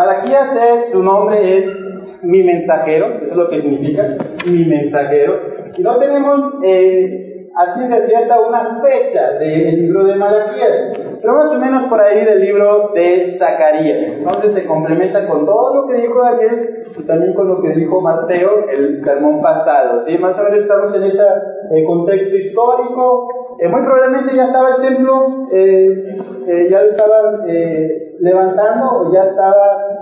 Malaquías es, su nombre es mi mensajero, eso es lo que significa, mi mensajero. Y no tenemos eh, así de cierta una fecha del libro de Malaquías, pero más o menos por ahí del libro de Zacarías. Entonces se complementa con todo lo que dijo Daniel y también con lo que dijo Mateo el sermón pasado. ¿sí? Más o menos estamos en ese eh, contexto histórico. Eh, muy probablemente ya estaba el templo, ya lo estaban levantando o ya estaba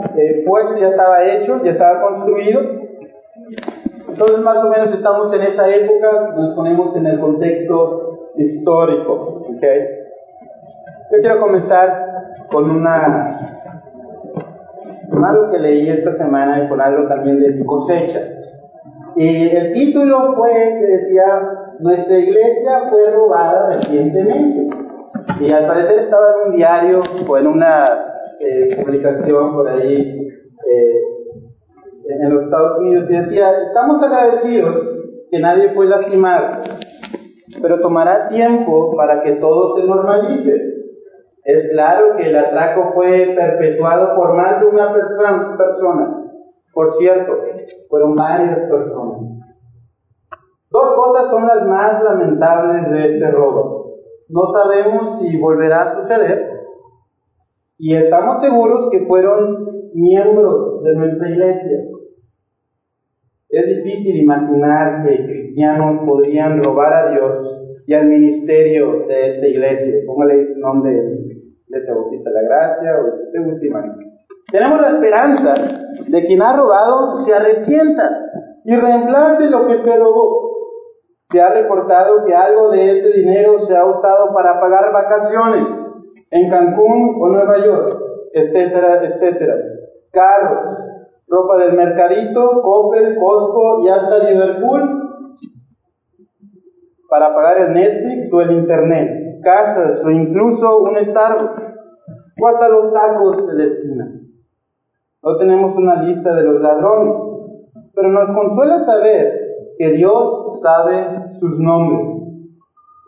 puesto, ya estaba hecho, ya estaba construido. Entonces más o menos estamos en esa época, nos ponemos en el contexto histórico. ¿okay? Yo quiero comenzar con una algo que leí esta semana y con algo también de cosecha. Y el título fue que decía, nuestra iglesia fue robada recientemente. Y al parecer estaba en un diario o en una eh, publicación por ahí eh, en los Estados Unidos y decía, estamos agradecidos que nadie fue lastimado, pero tomará tiempo para que todo se normalice. Es claro que el atraco fue perpetuado por más de una persona. Por cierto, fueron varias personas. Dos cosas son las más lamentables de este robo. No sabemos si volverá a suceder y estamos seguros que fueron miembros de nuestra iglesia. Es difícil imaginar que cristianos podrían robar a Dios y al ministerio de esta iglesia. Póngale el nombre de Iglesia Bautista de la Gracia o de gusta Tenemos la esperanza de quien ha robado se arrepienta y reemplace lo que se robó. Se ha reportado que algo de ese dinero se ha usado para pagar vacaciones en Cancún o Nueva York, etcétera, etcétera. Carros, ropa del mercadito, Coppel, Costco y hasta Liverpool para pagar el Netflix o el Internet, casas o incluso un Starbucks, o hasta los tacos de la esquina. No tenemos una lista de los ladrones, pero nos consuela saber que Dios sabe sus nombres.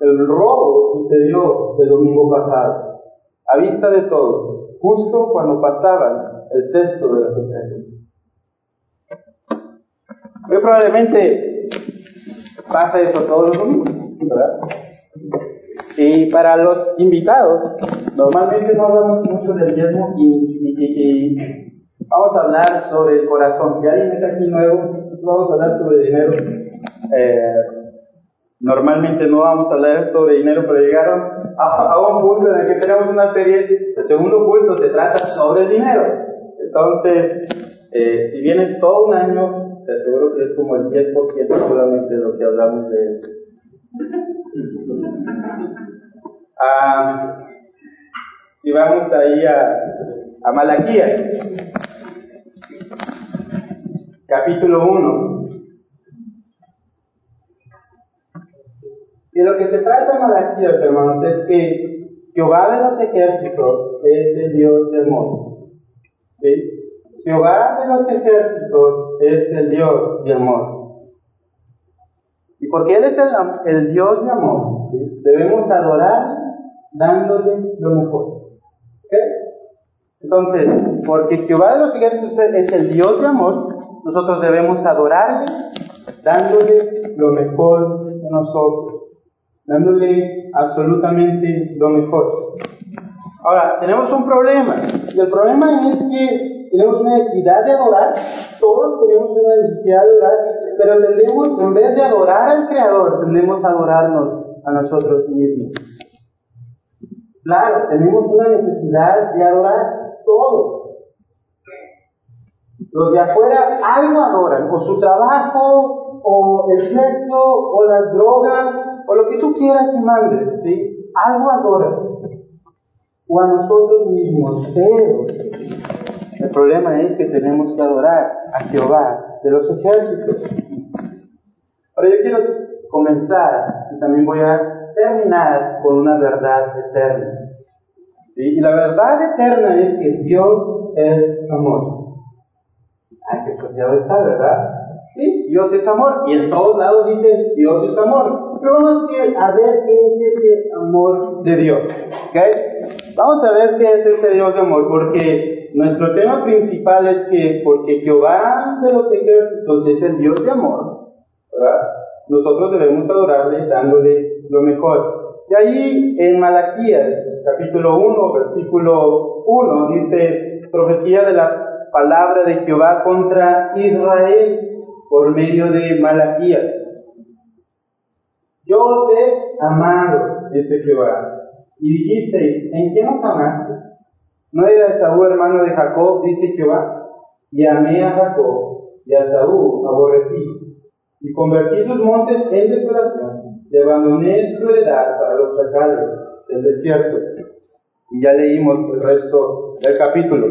El robo sucedió el domingo pasado, a vista de todos, justo cuando pasaban el cesto de las ofrendas. Muy probablemente pasa eso todos los domingos, ¿verdad? Y para los invitados, normalmente no hablamos mucho del diezmo y, vamos a hablar sobre el corazón. Si alguien está aquí nuevo, vamos a hablar sobre dinero. Eh, normalmente no vamos a hablar sobre dinero, pero llegaron a, un punto en el que tenemos una serie, el segundo punto se trata sobre el dinero. Entonces, eh, si vienes todo un año te aseguro que es como el 10% solamente de lo que hablamos de eso. Ah, y vamos ahí a, a Malaquías, capítulo 1. Y lo que se trata Malaquías, hermanos, es que Jehová de los ejércitos es el Dios del mundo. ¿Sí? Jehová de los ejércitos es el Dios de amor. Y porque Él es el, Dios de amor, debemos adorar dándole lo mejor. Entonces, porque Jehová de los ejércitos es el Dios de amor, nosotros debemos adorarle dándole lo mejor de nosotros, dándole absolutamente lo mejor. Ahora, tenemos un problema, y el problema es que tenemos una necesidad de adorar, todos tenemos una necesidad de adorar, pero tendemos, en vez de adorar al Creador, tendemos a adorarnos a nosotros mismos. Claro, tenemos una necesidad de adorar todos. Los de afuera algo adoran, o su trabajo, o el sexo, o las drogas, o lo que tú quieras y mandes, ¿sí? Algo adoran. O a nosotros mismos, pero el problema es que tenemos que adorar a Jehová de los ejércitos. Ahora yo quiero comenzar y también voy a terminar con una verdad eterna. Y la verdad eterna es que Dios es amor. Ay, que está, ¿verdad? Sí, Dios es amor. Y en todos lados dicen Dios es amor. Pero vamos a ver qué es ese amor de Dios. ¿Okay? Vamos a ver qué es ese Dios de amor, porque nuestro tema principal es que porque Jehová de los ejércitos es el Dios de amor, nosotros debemos adorarle dándole lo mejor. Y ahí en Malaquías, capítulo 1, versículo 1, dice profecía de la palabra de Jehová contra Israel por medio de Malaquías. Yo os he amado, dice Jehová, y dijisteis, ¿en qué nos amaste? ¿No era Esaú hermano de Jacob, dice Jehová? Y amé a Jacob, y a Esaú aborrecí, y convertí sus montes en desolación, y abandoné su heredad para los chacales del desierto. Y ya leímos el resto del capítulo.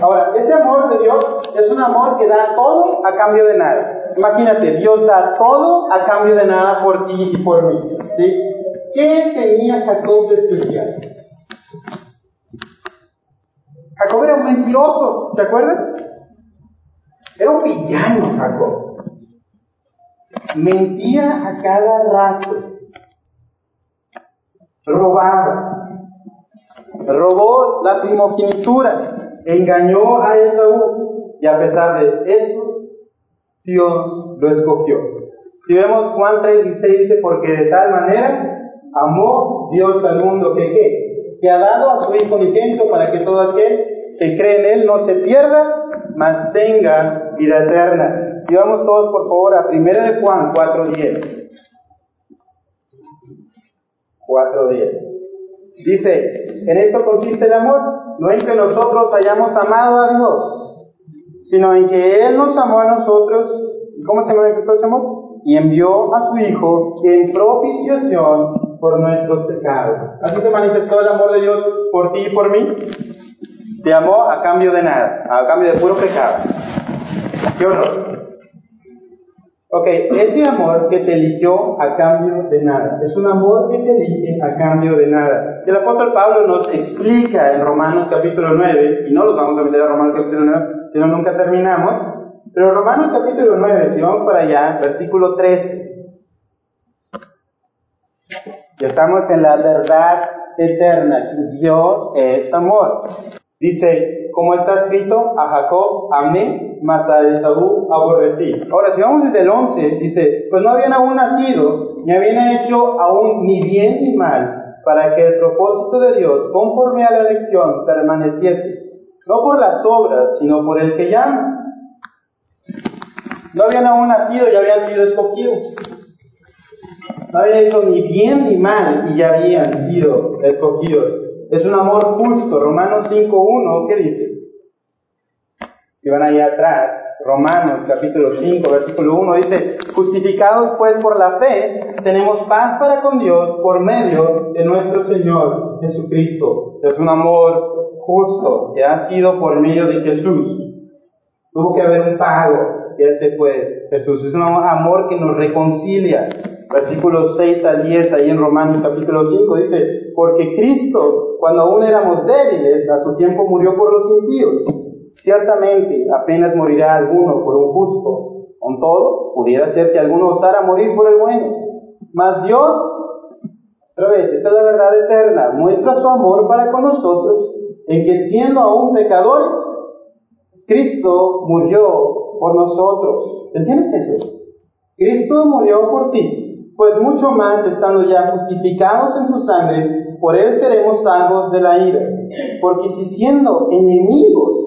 Ahora, este amor de Dios es un amor que da todo a cambio de nada. Imagínate, Dios da todo a cambio de nada por ti y por mí. ¿Qué tenía Jacob de especial? Jacob era un mentiroso, ¿se acuerdan? Era un villano Jacob. Mentía a cada rato. Robaba. Robó la primogenitura. Engañó a Esaú. Y a pesar de eso, Dios lo escogió. Si vemos Juan 3:16 dice, porque de tal manera amó Dios al mundo que ¿qué? que ha dado a su Hijo unigénito para que todo aquel que cree en Él no se pierda, mas tenga vida eterna. Si vamos todos por favor a 1 de Juan 4.10. 4.10. Dice, en esto consiste el amor, no en que nosotros hayamos amado a Dios, sino en que Él nos amó a nosotros. ¿Cómo se manifestó ese amor? Y envió a su Hijo en propiciación por nuestros pecados. Así se manifestó el amor de Dios por ti y por mí. Te amó a cambio de nada, a cambio de puro pecado. ¡Qué horror! Ok, ese amor que te eligió a cambio de nada, es un amor que te elige a cambio de nada. El apóstol Pablo nos explica en Romanos capítulo 9, y no los vamos a meter a Romanos capítulo 9, si no nunca terminamos, pero Romanos capítulo 9, si vamos para allá, versículo 13. Ya estamos en la verdad eterna. Dios es amor. Dice, como está escrito, a Jacob amé, mas a Esaú aborrecí. Ahora, si vamos desde el 11, dice, pues no habían aún nacido, ni habían hecho aún ni bien ni mal, para que el propósito de Dios, conforme a la elección, permaneciese, no por las obras, sino por el que llama. No habían aún nacido y habían sido escogidos. No habían hecho ni bien ni mal y ya habían sido escogidos. Es un amor justo. Romanos 5.1, ¿qué dice? Si van allá atrás, Romanos capítulo 5, versículo 1 dice, justificados pues por la fe, tenemos paz para con Dios por medio de nuestro Señor Jesucristo. Es un amor justo que ha sido por medio de Jesús. Tuvo que haber un pago, y ese fue Jesús. Es un amor que nos reconcilia. Versículos 6 al 10, ahí en Romanos capítulo 5, dice, porque Cristo, cuando aún éramos débiles, a su tiempo murió por los impíos. Ciertamente, apenas morirá alguno por un justo. Con todo, pudiera ser que alguno osara morir por el bueno. Mas Dios, otra vez, esta es la verdad eterna, muestra su amor para con nosotros, en que siendo aún pecadores, Cristo murió por nosotros. ¿Entiendes eso? Cristo murió por ti, pues mucho más estando ya justificados en su sangre, por él seremos salvos de la ira. Porque si siendo enemigos,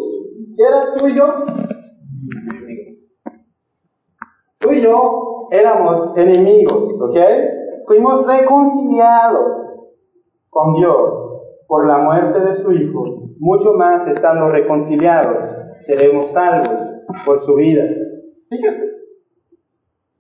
¿qué eras tú y yo? Tú y yo éramos enemigos, ¿ok? Fuimos reconciliados con Dios por la muerte de su Hijo. Mucho más estando reconciliados, seremos salvos por su vida. Fíjate.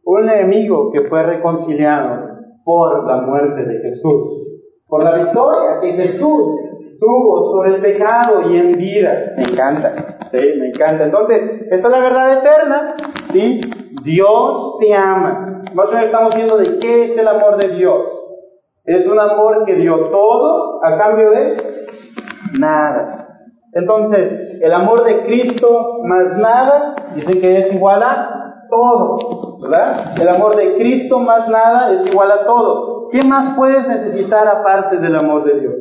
Un enemigo que fue reconciliado por la muerte de Jesús por la victoria que Jesús tuvo sobre el pecado y en vida. Me encanta, sí, me encanta. Entonces, esta es la verdad eterna, ¿sí? Dios te ama. Menos estamos viendo de qué es el amor de Dios. Es un amor que dio todo a cambio de nada. Entonces, el amor de Cristo más nada, dicen que es igual a todo, ¿verdad? El amor de Cristo más nada es igual a todo. ¿Qué más puedes necesitar aparte del amor de Dios?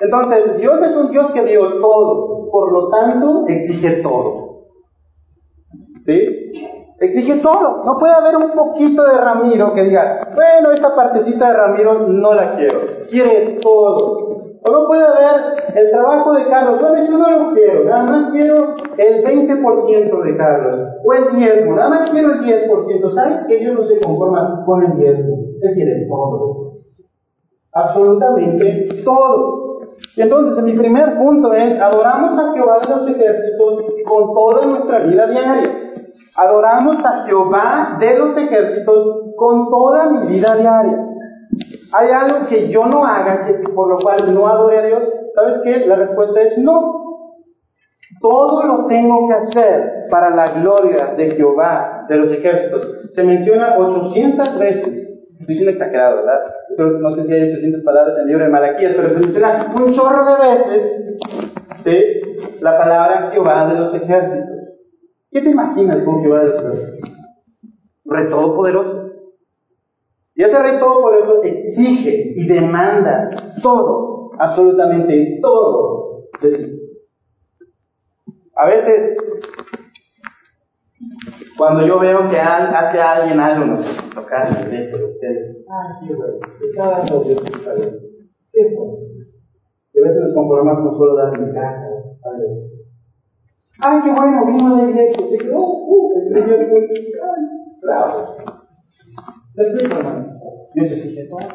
Entonces, Dios es un Dios que dio todo, por lo tanto, exige todo. ¿Sí? Exige todo. No puede haber un poquito de Ramiro que diga, bueno, esta partecita de Ramiro no la quiero. Quiere todo. O no puede haber el trabajo de Carlos, bueno, eso no lo quiero, nada más quiero el 20% de Carlos, o el diezmo, nada más quiero el 10%. ¿Sabes que ellos no se conforman con el diezmo? Él quiere todo. Absolutamente todo. Y entonces, mi primer punto es, adoramos a Jehová de los ejércitos con toda nuestra vida diaria. Adoramos a Jehová de los ejércitos con toda mi vida diaria. ¿Hay algo que yo no haga que, por lo cual no adore a Dios? ¿Sabes qué? La respuesta es no. Todo lo tengo que hacer para la gloria de Jehová, de los ejércitos. Se menciona 800 veces. Estoy siendo exagerado, ¿verdad? No sé si hay 800 palabras en el libro de Malaquías, pero se menciona un chorro de veces ¿sí? la palabra Jehová de los ejércitos. ¿Qué te imaginas con Jehová de los ejércitos? Rey Todopoderoso. Y ese rey todopoderoso exige y demanda todo, absolutamente todo de ti. A veces, cuando yo veo que hace alguien algo, no sé, tocar lo que sea, ay, qué bueno, dando Dios. Qué bueno. Y a veces nos conformamos con solo dar mi a Dios. Ay, qué bueno, vino a la iglesia, se quedó, uh, el primer fue, ay, bravo. ¿Me explico, hermano? Exige todo.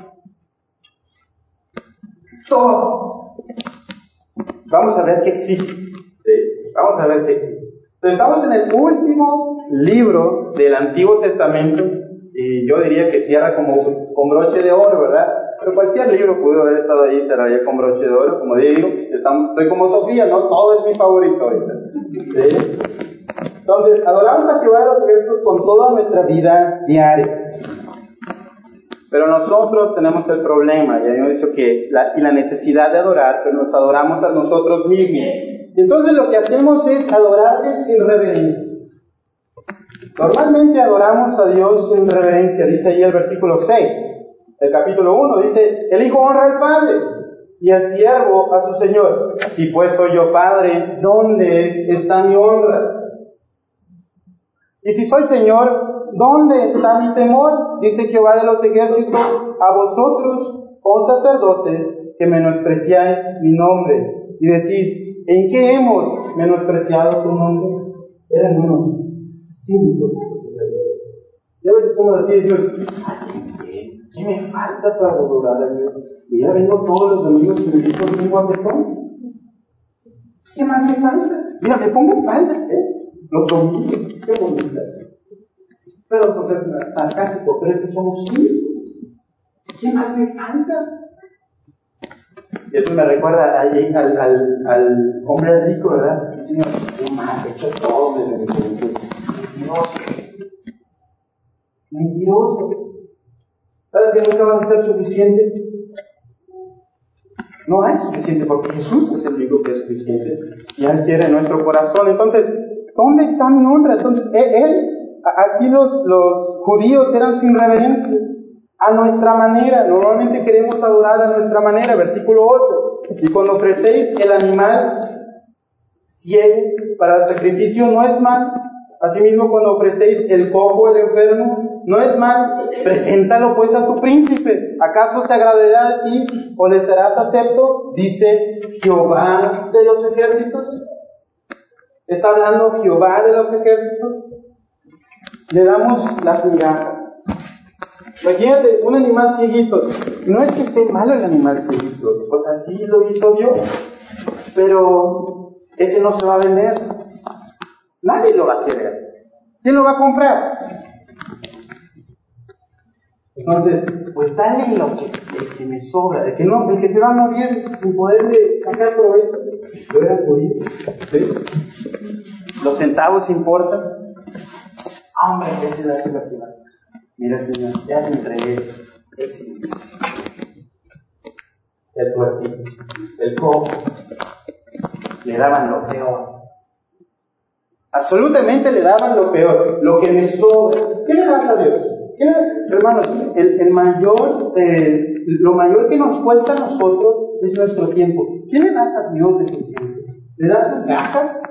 Todo. Vamos a ver qué exige. Vamos a ver qué exige. estamos en el último libro del Antiguo Testamento y yo diría que cierra como con broche de oro, ¿verdad? Pero cualquier libro pudo haber estado ahí, cerraría con broche de oro, como digo, estoy como Sofía, ¿no? Todo es mi favorito ahorita. Entonces, adoramos a Jehová de los ejércitos con toda nuestra vida diaria. Pero nosotros tenemos el problema, ya hemos dicho que la, y la necesidad de adorar, pero nos adoramos a nosotros mismos. Entonces lo que hacemos es adorarle sin reverencia. Normalmente adoramos a Dios sin reverencia, dice ahí el versículo 6 del capítulo 1, dice, el Hijo honra al Padre y el siervo a su Señor. Si pues soy yo Padre, ¿dónde está mi honra? Y si soy Señor, ¿Dónde está mi temor? Dice Jehová de los ejércitos, a vosotros, oh sacerdotes, que menospreciáis mi nombre. Y decís, ¿en qué hemos menospreciado tu nombre? Eran unos símbolos. Y a veces como decía Dios, ¿qué me falta para adorar a Dios? Mira, vengo todos los domingos y me un guapetón. ¿Qué más me falta? Mira, me pongo falta, ¿eh? Los domingos, qué bonita. Pero entonces es sarcástico, pero es que somos hijos. ¿Qué más me falta? Y eso me recuerda al, al, al, hombre rico, ¿verdad? Señor, ¿qué más? He hecho todo desde mi juventud. Mentiroso. ¿Sabes que nunca vas a ser suficiente? No hay suficiente porque Jesús es el único que es suficiente y Él quiere nuestro corazón. Entonces, ¿dónde está mi honra? Entonces, Él aquí los, los judíos eran sin reverencia, a nuestra manera. Normalmente queremos adorar a nuestra manera, versículo 8. Y cuando ofrecéis el animal ciego para el sacrificio, no es mal. Asimismo, cuando ofrecéis el cojo, el enfermo, no es mal. Preséntalo pues a tu príncipe. ¿Acaso se agradará de ti o le serás acepto? Dice Jehová de los ejércitos. ¿Está hablando Jehová de los ejércitos? le damos las migajas. Imagínate, un animal cieguito. No es que esté malo el animal cieguito, pues así lo hizo Dios. Pero ese no se va a vender. Nadie lo va a querer. ¿Quién lo va a comprar? Entonces, pues dale lo que, que me sobra, el que, no, el que se va a morir sin poder sacar provecho. Lo era ¿sí? Los centavos importan. Hombre, ese da la Mira, Señor, ya te entregué el el puertito, el cojo. Le daban lo peor. Absolutamente le daban lo peor, lo que me sobra. ¿Qué le das a Dios? ¿Qué Hermanos, el, el mayor, lo mayor que nos cuesta a nosotros es nuestro tiempo. ¿Qué le das a Dios de tu tiempo? ¿Le das migajas?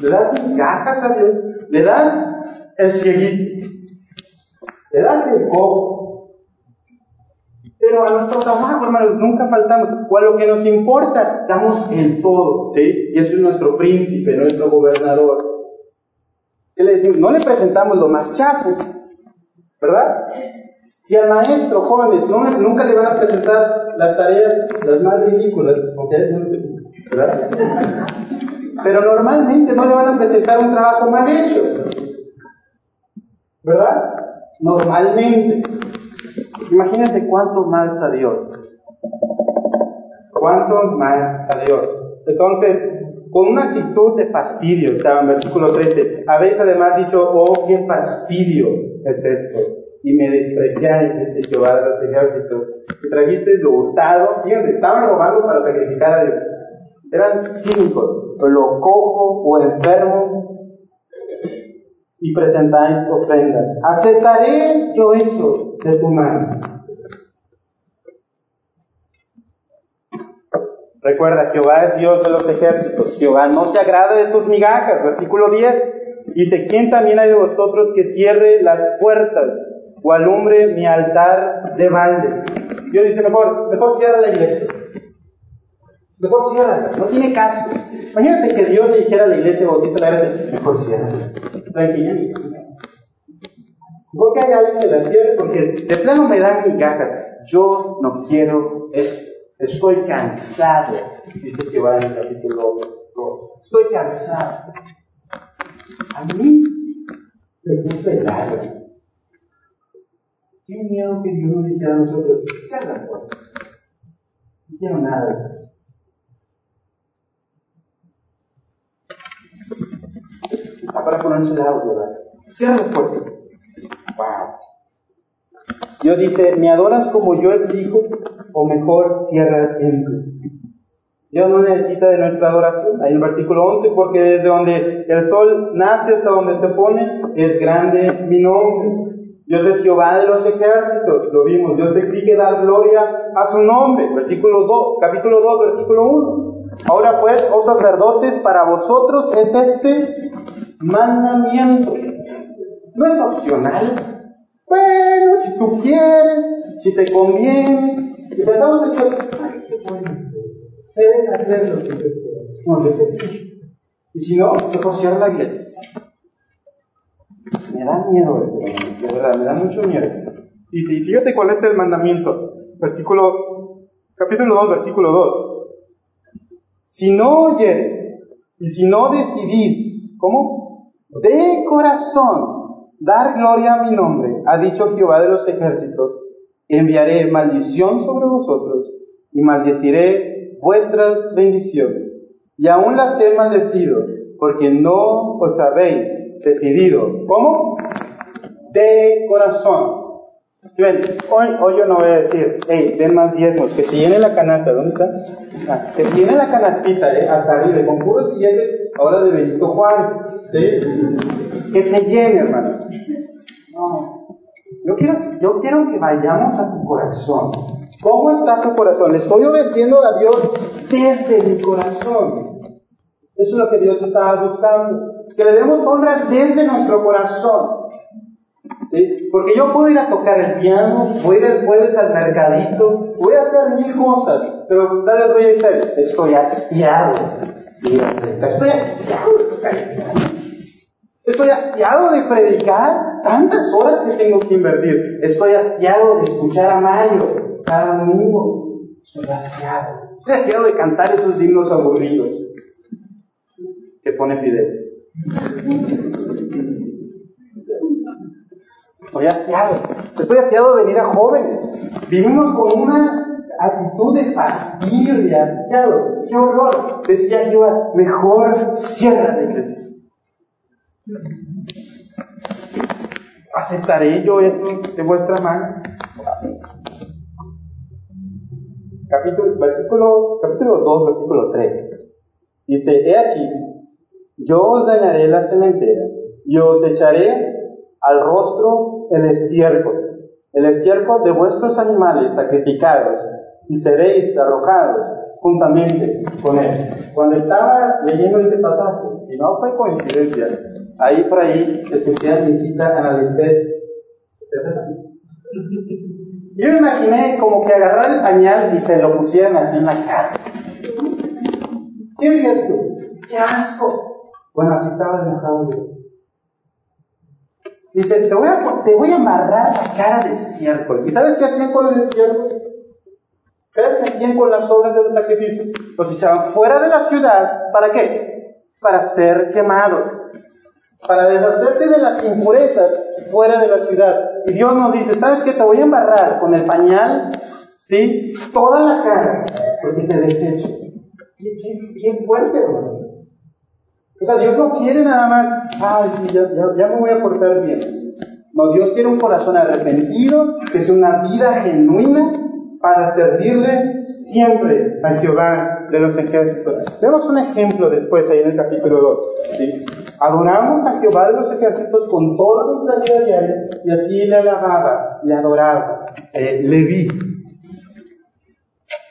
¿Le das migajas a Dios? ¿Le das el cieguito? ¿Le das el cojo? Pero a nuestro trabajo, hermanos, nunca faltamos. O a lo que nos importa, damos el todo. ¿sí? Y eso es nuestro príncipe, nuestro gobernador. ¿Qué le decimos? No le presentamos lo más chafo, ¿verdad? Si al maestro, jóvenes, nunca le van a presentar las tareas las más ridículas, ¿verdad? Pero normalmente no le van a presentar un trabajo mal hecho, ¿verdad? Normalmente. Imagínate cuánto más a Dios. Cuánto más a Dios. Entonces, con una actitud de fastidio, estaba en versículo 13. Habéis además dicho, oh, qué fastidio es esto. Y me despreciáis, dice Jehová de los ejércitos. Y trajiste lo hurtado. Fíjense, estaban robando para sacrificar a Dios. Eran cínicos, lo cojo o enfermo y presentáis ofrendas. ¿Aceptaré yo eso de tu mano? Recuerda, Jehová es Dios de los ejércitos. Jehová no se agrada de tus migajas. Versículo 10. Dice, ¿quién también hay de vosotros que cierre las puertas o alumbre mi altar de balde? Dios dice, mejor, mejor cierra la iglesia. Mejor cierra, no tiene caso. Imagínate que Dios le dijera a la iglesia bautista la gracia, mejor cierra. Tranquila. Mejor que haya alguien que la cierre porque de plano me dan migajas. Yo no quiero esto. Estoy cansado, dice Jehová en el capítulo 2. Estoy cansado. A mí me gusta el agua. Qué miedo que Dios nos dijera a nosotros, cierra la puerta. No quiero nada. Está para ponerse el audio, ¿verdad? Cierra la puerta. Dios dice, ¿me adoras como yo exijo? O mejor, cierra el templo. Dios no necesita de nuestra adoración. Hay el versículo 11, porque desde donde el sol nace hasta donde se pone, es grande mi nombre. Dios es Jehová de los ejércitos, lo vimos. Dios exige dar gloria a su nombre. Versículo 2, capítulo 2, versículo 1. Ahora pues, oh sacerdotes, para vosotros es este mandamiento. No es opcional, bueno, si tú quieres, si te conviene. Y pensamos en Dios, ay, qué bueno. Deben hacer lo que yo. No, yo te Y si no, mejor cierra la iglesia. Me da miedo esto, de verdad, me da mucho miedo. Y fíjate cuál es el mandamiento. Versículo, capítulo 2, versículo 2. Si no oyeres y si no decidís, ¿cómo? De corazón dar gloria a mi nombre, ha dicho Jehová de los ejércitos, enviaré maldición sobre vosotros y maldeciré vuestras bendiciones. Y aún las he maldecido, porque no os habéis decidido. ¿Cómo? De corazón. Si ven, hoy, hoy yo no voy a decir, hey, den más diezmos, que se llene la canasta, ¿dónde está? Ah, que se llene la canastita, eh, hasta arriba, con puros billetes, ahora de Benito Juárez, ¿sí? Que se llene, hermano. No. Yo quiero, yo quiero que vayamos a tu corazón. ¿Cómo está tu corazón? Le estoy obedeciendo a Dios desde mi corazón. Eso es lo que Dios estaba buscando. Que le demos honra desde nuestro corazón. ¿Sí? Porque yo puedo ir a tocar el piano, a ir el jueves al mercadito, voy a hacer mil cosas, pero dale voy a decir, estoy hastiado. Estoy hastiado de. Estoy hastiado de predicar tantas horas que tengo que invertir. Estoy hastiado de escuchar a Mario cada domingo. Estoy hastiado. Estoy hastiado de cantar esos himnos aburridos que pone Fidel. Estoy hastiado. Estoy hastiado de venir a jóvenes. Vivimos con una actitud de fastidio y hastiado. ¡Qué horror! Decía Jehová, mejor cierra la iglesia. ¿Aceptaré yo eso de vuestra mano? Capítulo, versículo, capítulo 2, versículo 3. Dice, he aquí, yo os dañaré la cementera y os echaré al rostro el estiércol. el estiércol de vuestros animales sacrificados y seréis arrojados juntamente con él. Cuando estaba leyendo ese pasaje, y no fue coincidencia, ahí por ahí escuché a mi cita analizar. Yo imaginé como que agarrar el pañal y te lo pusieran así en la cara. ¿Qué dirías tú? ¡Qué asco! Bueno, así estaba enojado. Dice, te voy, a, te voy a amarrar la cara de estiércol. ¿Y sabes qué hacían con el estiércol? ¿Sabes qué hacían con las obras de los sacrificios? Los echaban fuera de la ciudad. ¿Para qué? Para ser quemados. Para deshacerse de las impurezas fuera de la ciudad. Y Dios nos dice, ¿sabes qué? Te voy a embarrar con el pañal, ¿sí? Toda la cara, porque te desecho. Bien, fuerte, hermano. O sea, Dios no quiere nada más, ay, sí, ya, me voy a portar bien. No, Dios quiere un corazón arrepentido, que sea una vida genuina para servirle siempre a Jehová de los ejércitos. Vemos un ejemplo después ahí en el capítulo 2. ¿sí? Adoramos a Jehová de los ejércitos con toda nuestra vida diaria y así le alababa, le adoraba. Eh, Leví.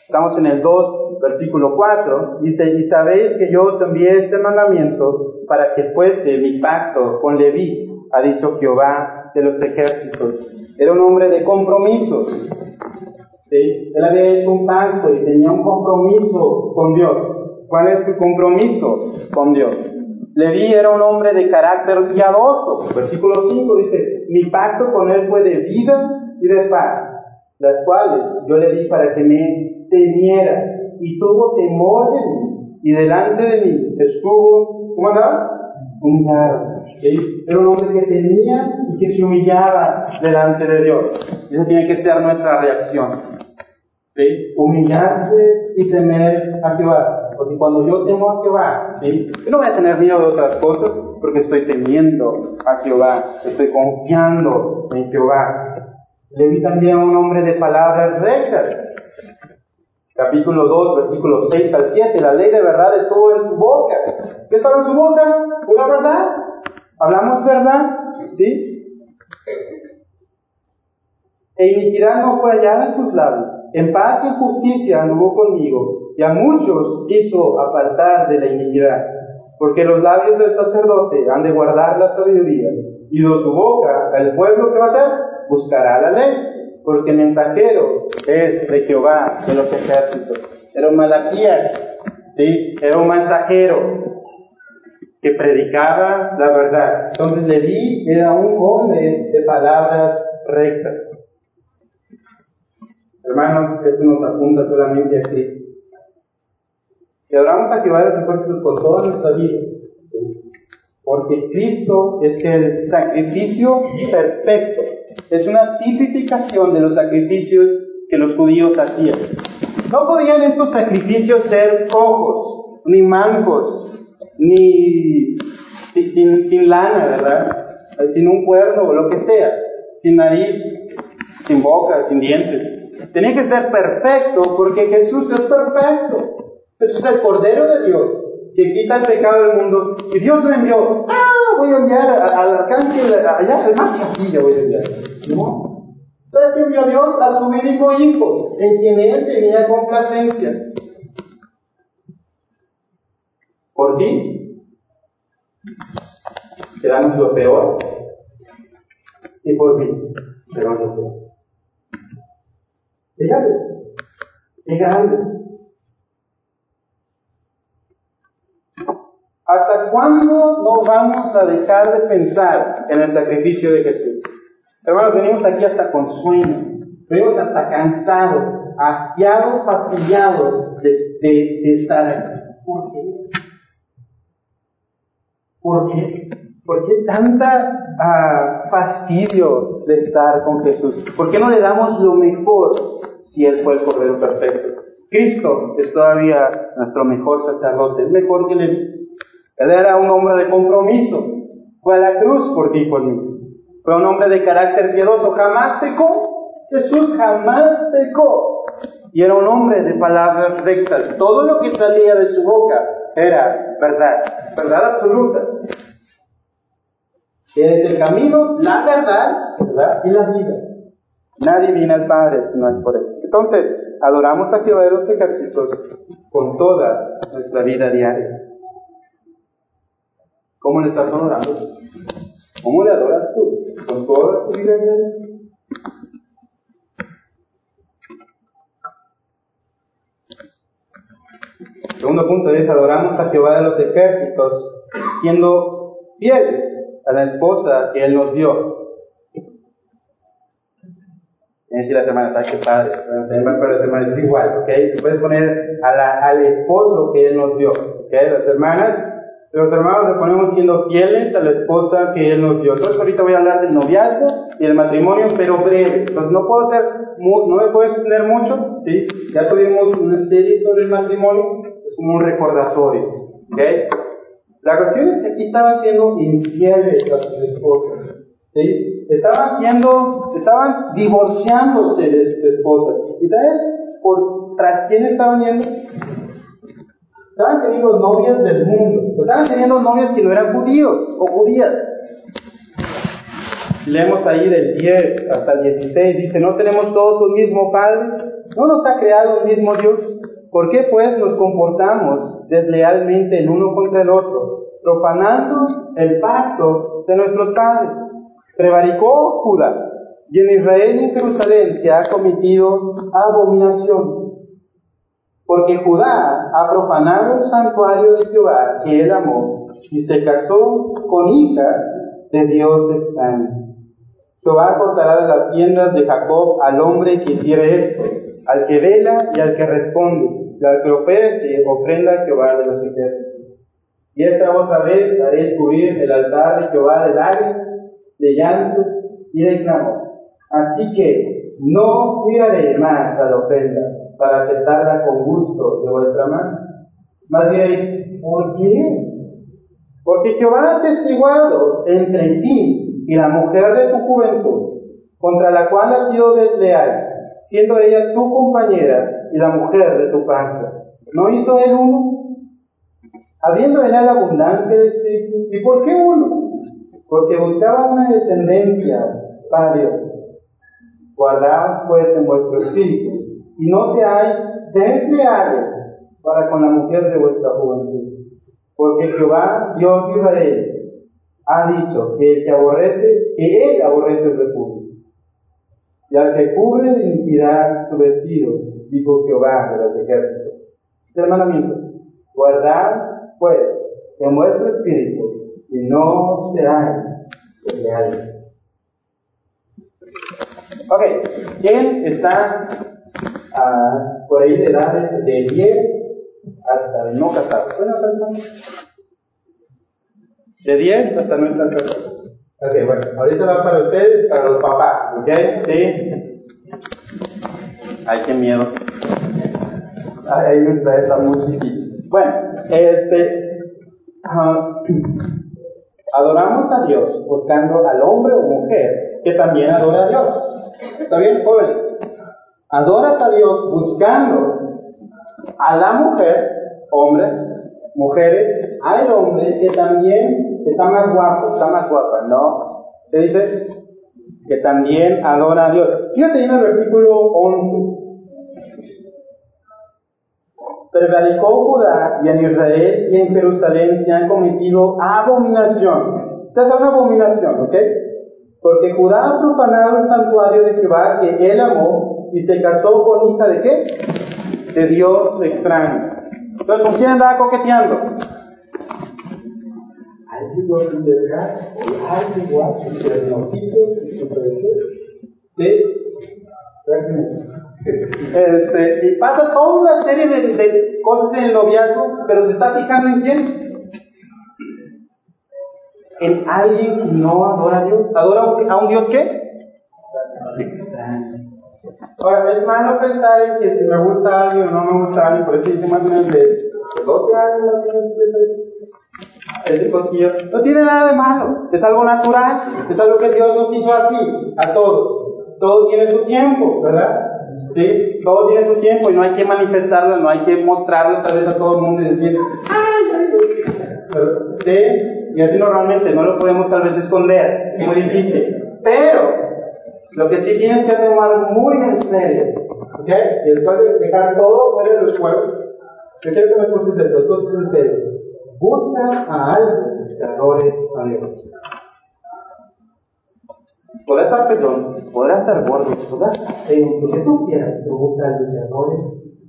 Estamos en el 2, versículo 4. Dice, y sabéis que yo te envié este mandamiento para que fuese mi pacto con Leví, ha dicho Jehová de los ejércitos. Era un hombre de compromiso. ¿sí? Él había hecho un pacto y tenía un compromiso con Dios. ¿Cuál es tu compromiso con Dios? Leví era un hombre de carácter piadoso. Versículo 5 dice, mi pacto con él fue de vida y de paz, las cuales yo le di para que me temiera y tuvo temor de mí y delante de mí estuvo, ¿cómo andaba? Humillado. ¿sí? Era un hombre que temía y que se humillaba delante de Dios. Esa tiene que ser nuestra reacción. ¿sí? Humillarse y temer a Jehová. Porque cuando yo temo a Jehová, ¿sí? yo no voy a tener miedo de otras cosas porque estoy temiendo a Jehová, estoy confiando en Jehová. Le vi también a un hombre de palabras rectas. Capítulo 2, versículos 6 al 7. La ley de verdad estuvo en su boca. ¿Qué estaba en su boca? ¿Una verdad? ¿Hablamos verdad? ¿Sí? E iniquidad no fue hallada en sus labios. En paz y justicia anduvo conmigo, y a muchos hizo apartar de la iniquidad. Porque los labios del sacerdote han de guardar la sabiduría, y de su boca el pueblo que va a hacer buscará la ley, porque mensajero es de Jehová de los ejércitos. Era un Malaquías, ¿sí? Era un mensajero que predicaba la verdad. Entonces Leví era un hombre de palabras rectas. Hermanos, esto nos apunta solamente a Cristo. Y adoramos a Jehová de los ejércitos con toda nuestra vida. Porque Cristo es el sacrificio perfecto. Es una tipificación de los sacrificios que los judíos hacían. No podían estos sacrificios ser cojos, ni mancos, ni sin, lana, ¿verdad? Sin un cuerno o lo que sea, sin nariz, sin boca, sin dientes. Tenía que ser perfecto porque Jesús es perfecto. Jesús es el Cordero de Dios que quita el pecado del mundo. Y Dios lo envió. Voy a enviar al arcángel, allá, el más chiquillo voy a enviar. No. Entonces que envió Dios a su único hijo, en quien él tenía complacencia. Por ti, te damos lo peor. Y por mí, damos lo peor. Fíjate, qué grande. ¿Hasta cuándo no vamos a dejar de pensar en el sacrificio de Jesús? Hermanos, venimos aquí hasta con sueño, venimos hasta cansados, hastiados, fastidiados de, de, de estar aquí. ¿Por qué? ¿Por qué? ¿Por qué tanta uh, fastidio de estar con Jesús? ¿Por qué no le damos lo mejor si Él fue el Cordero Perfecto? Cristo es todavía nuestro mejor sacerdote, es mejor que Él. Él era un hombre de compromiso. Fue a la cruz por ti por mí. Fue un hombre de carácter piadoso. Jamás pecó. Jesús jamás pecó. Y era un hombre de palabras rectas. Todo lo que salía de su boca era verdad. Verdad absoluta. Él es el camino, la verdad, ¿verdad? y la vida. Nadie viene al Padre si no es por Él. Entonces, adoramos a Jehová de los ejércitos con toda nuestra vida diaria. ¿Cómo le estás adorando? ¿Cómo le adoras tú? ¿Con toda tu vida diaria? Segundo punto es, adoramos a Jehová de los ejércitos, siendo fieles a la esposa que Él nos dio. Es decir, las hermanas, ay, qué padre, para las hermanas es igual, ¿ok? Puedes poner a la, al esposo que Él nos dio, ¿ok? Las hermanas, los hermanos le ponemos siendo fieles a la esposa que Él nos dio. Entonces ahorita voy a hablar del noviazgo y del matrimonio, pero breve. Entonces no puedo ser, no me puedo extender mucho, ¿sí? Ya tuvimos una serie sobre el matrimonio, como un recordatorio. ¿okay? La cuestión es que aquí estaban siendo infieles a sus esposas. ¿sí? Estaban siendo, estaban divorciándose de sus esposas. ¿Y sabes por tras quién estaban yendo? Estaban teniendo novias del mundo. Estaban teniendo novias que no eran judíos o judías. Leemos ahí del 10 hasta el 16, dice, ¿no tenemos todos un mismo Padre? ¿No nos ha creado el mismo Dios? ¿Por qué pues nos comportamos deslealmente el uno contra el otro, profanando el pacto de nuestros padres? Prevaricó Judá, y en Israel y en Jerusalén se ha cometido abominación. Porque Judá ha profanado el santuario de Jehová que él amó, y se casó con hija de Dios extraño. Jehová cortará de las tiendas de Jacob al hombre que hiciere esto, al que vela y al que responde, y al que ofrece ofrenda a Jehová de los ejércitos. Y esta otra vez haré cubrir el altar de Jehová de lágrimas, de llanto y de clamor. Así que no cuidaré más a la ofrenda para aceptarla con gusto de vuestra mano. Mas diréis, ¿por qué? Porque Jehová ha testiguado entre ti y la mujer de tu juventud, contra la cual has sido desleal, siendo ella tu compañera y la mujer de tu pacto. ¿No hizo él uno? Habiendo en él abundancia de espíritu. ¿Y por qué uno? Porque buscaba una descendencia para Dios. Guardaos pues en vuestro espíritu y no seáis desleales para con la mujer de vuestra juventud. Porque Jehová, Dios de Israel, ha dicho que el que aborrece, que él aborrece el refugio. Y al que cubre de iniquidad su vestido, dijo Jehová de los ejércitos. Este el mandamiento. Guardad, pues, en vuestro espíritu y no seáis desleales. Ok, ¿quién está uh, por ahí de edades de 10 hasta no casado? De 10 hasta no estar casado. Ok, bueno, ahorita va para ustedes, para los papás, ¿ok? Sí. Ay, qué miedo. Ay, ahí está muy chiquito. Bueno, este. adoramos a Dios buscando al hombre o mujer que también adora a Dios. ¿Está bien, jóvenes? Adoras a Dios buscando a la mujer, hombres, mujeres, al hombre que también está más guapo, está más guapa, ¿no? ¿Qué dice? Que también adora a Dios. Fíjate en el versículo 11. Prevalicó Judá y en Israel y en Jerusalén se han cometido abominación. Esta es una abominación, ¿ok? Porque Judá ha profanado el santuario de Jehová que él amó y se casó con hija de qué? De Dios extraño. Entonces, ¿con quién andaba coqueteando? ¿Sí? Este, y pasa toda una serie de, cosas en el noviazgo, pero se está fijando en quién? En alguien que no adora a Dios. ¿Adora a un Dios qué? Extraño. Ahora, es malo pensar en que si me gusta alguien o no me gusta alguien, por eso dice más o menos de 12 años, ese cosquillo. No tiene nada de malo, es algo natural, es algo que Dios nos hizo así, a todos. Todo tiene su tiempo, ¿verdad? ¿Sí? Todo tiene su tiempo y no hay que manifestarlo, no hay que mostrarlo tal vez a todo el mundo y decir, ¡ay! ¿Sí? Y así normalmente no lo podemos tal vez esconder, es muy difícil. Pero Lo que sí tienes que tomar muy en serio, ¿ok? Y después de dejar todo fuera de los juegos, yo quiero que me escuches esto, esto es en serio. Busca a alguien que adore a Dios. Podrá estar perdón, podrá estar gordo, podrá estar feo, lo que tú quieras, pero busca a alguien que adore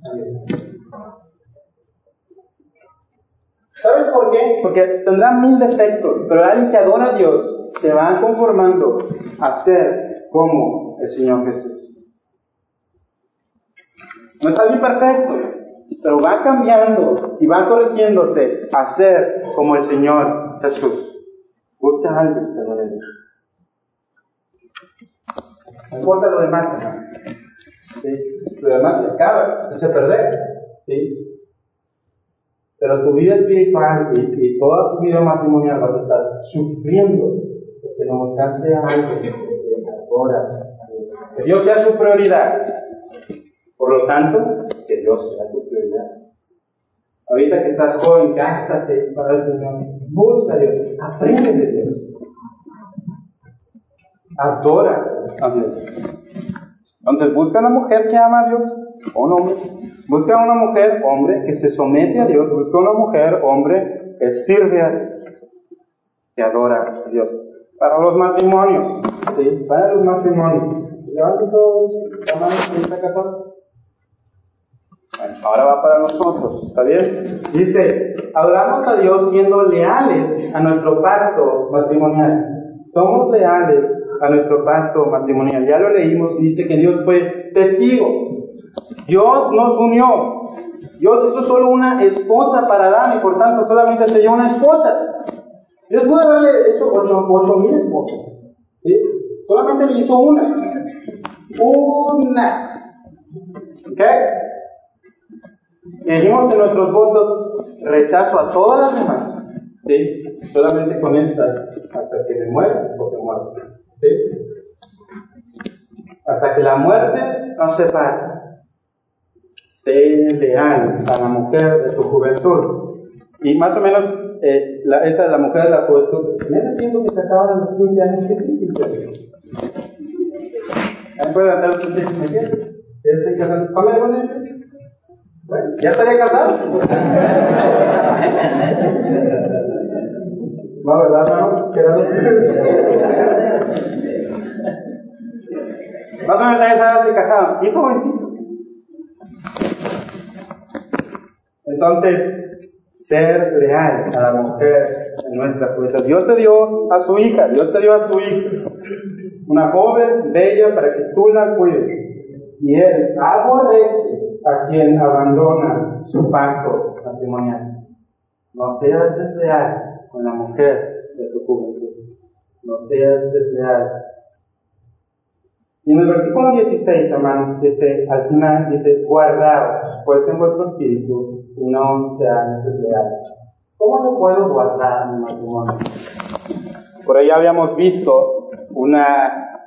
a Dios. ¿Sabes por qué? Porque tendrá mil defectos, pero alguien que adora a Dios se va conformando a ser como el Señor Jesús. No está bien perfecto, pero va cambiando y va corrigiéndose a ser como el Señor Jesús. Busca a alguien que Dios. No importa lo demás, hermano. ¿Sí? Lo demás se acaba, se echa a perder. ¿Sí? Pero tu vida espiritual y, toda tu vida matrimonial vas a estar sufriendo porque no buscaste a alguien que ahora que Dios sea su prioridad. Por lo tanto, que Dios sea tu prioridad. Ahorita que estás joven, gástate para el Señor. Busca a Dios. Aprende de Dios. Adora a Dios. Entonces, busca a una mujer que ama a Dios o un hombre Busca una mujer, hombre, que se somete a Dios. Busca una mujer, hombre, que sirve a Dios, que adora a Dios. Para los matrimonios, ¿sí? Para los matrimonios. Levanten todos la mano que está casado. Bueno, ahora va para nosotros, ¿está bien? Dice, hablamos a Dios siendo leales a nuestro pacto matrimonial. Somos leales a nuestro pacto matrimonial. Ya lo leímos dice que Dios fue testigo. Dios nos unió. Dios hizo solo una esposa para Adán y por tanto solamente se dio una esposa. Dios pudo haberle hecho ocho, mil esposas. Solamente le hizo una. Una. ¿Ok? Y dijimos en nuestros votos rechazo a todas las demás. ¿Sí? Solamente con esta hasta que me muera o se muera. ¿Sí? Hasta que la muerte nos separe sé leal a la mujer de tu juventud. Y más o menos, eh, la, esa de la mujer de la juventud, en ese tiempo que se acaban los 15 años, ¿qué 15 años? ¿Me puede andar usted si me quiere? ¿Quieres casado? ¿Pamela con Bueno, ¿ya estaría casado? ¿Va verdad, hermano? Más o menos a esa edad se casaban. Y jovencito. Entonces, ser leal a la mujer en nuestra juventud. Dios te dio a su hija, Dios te dio a su hija, una joven bella para que tú la cuides. Y él aborrece a quien abandona su pacto matrimonial. No seas desleal con la mujer de tu juventud. No seas desleal y en el versículo 16, hermanos, dice, al final dice, guardaos, pues en vuestro espíritu, no sean desleales. ¿Cómo yo puedo guardar mi matrimonio? Por ahí habíamos visto una,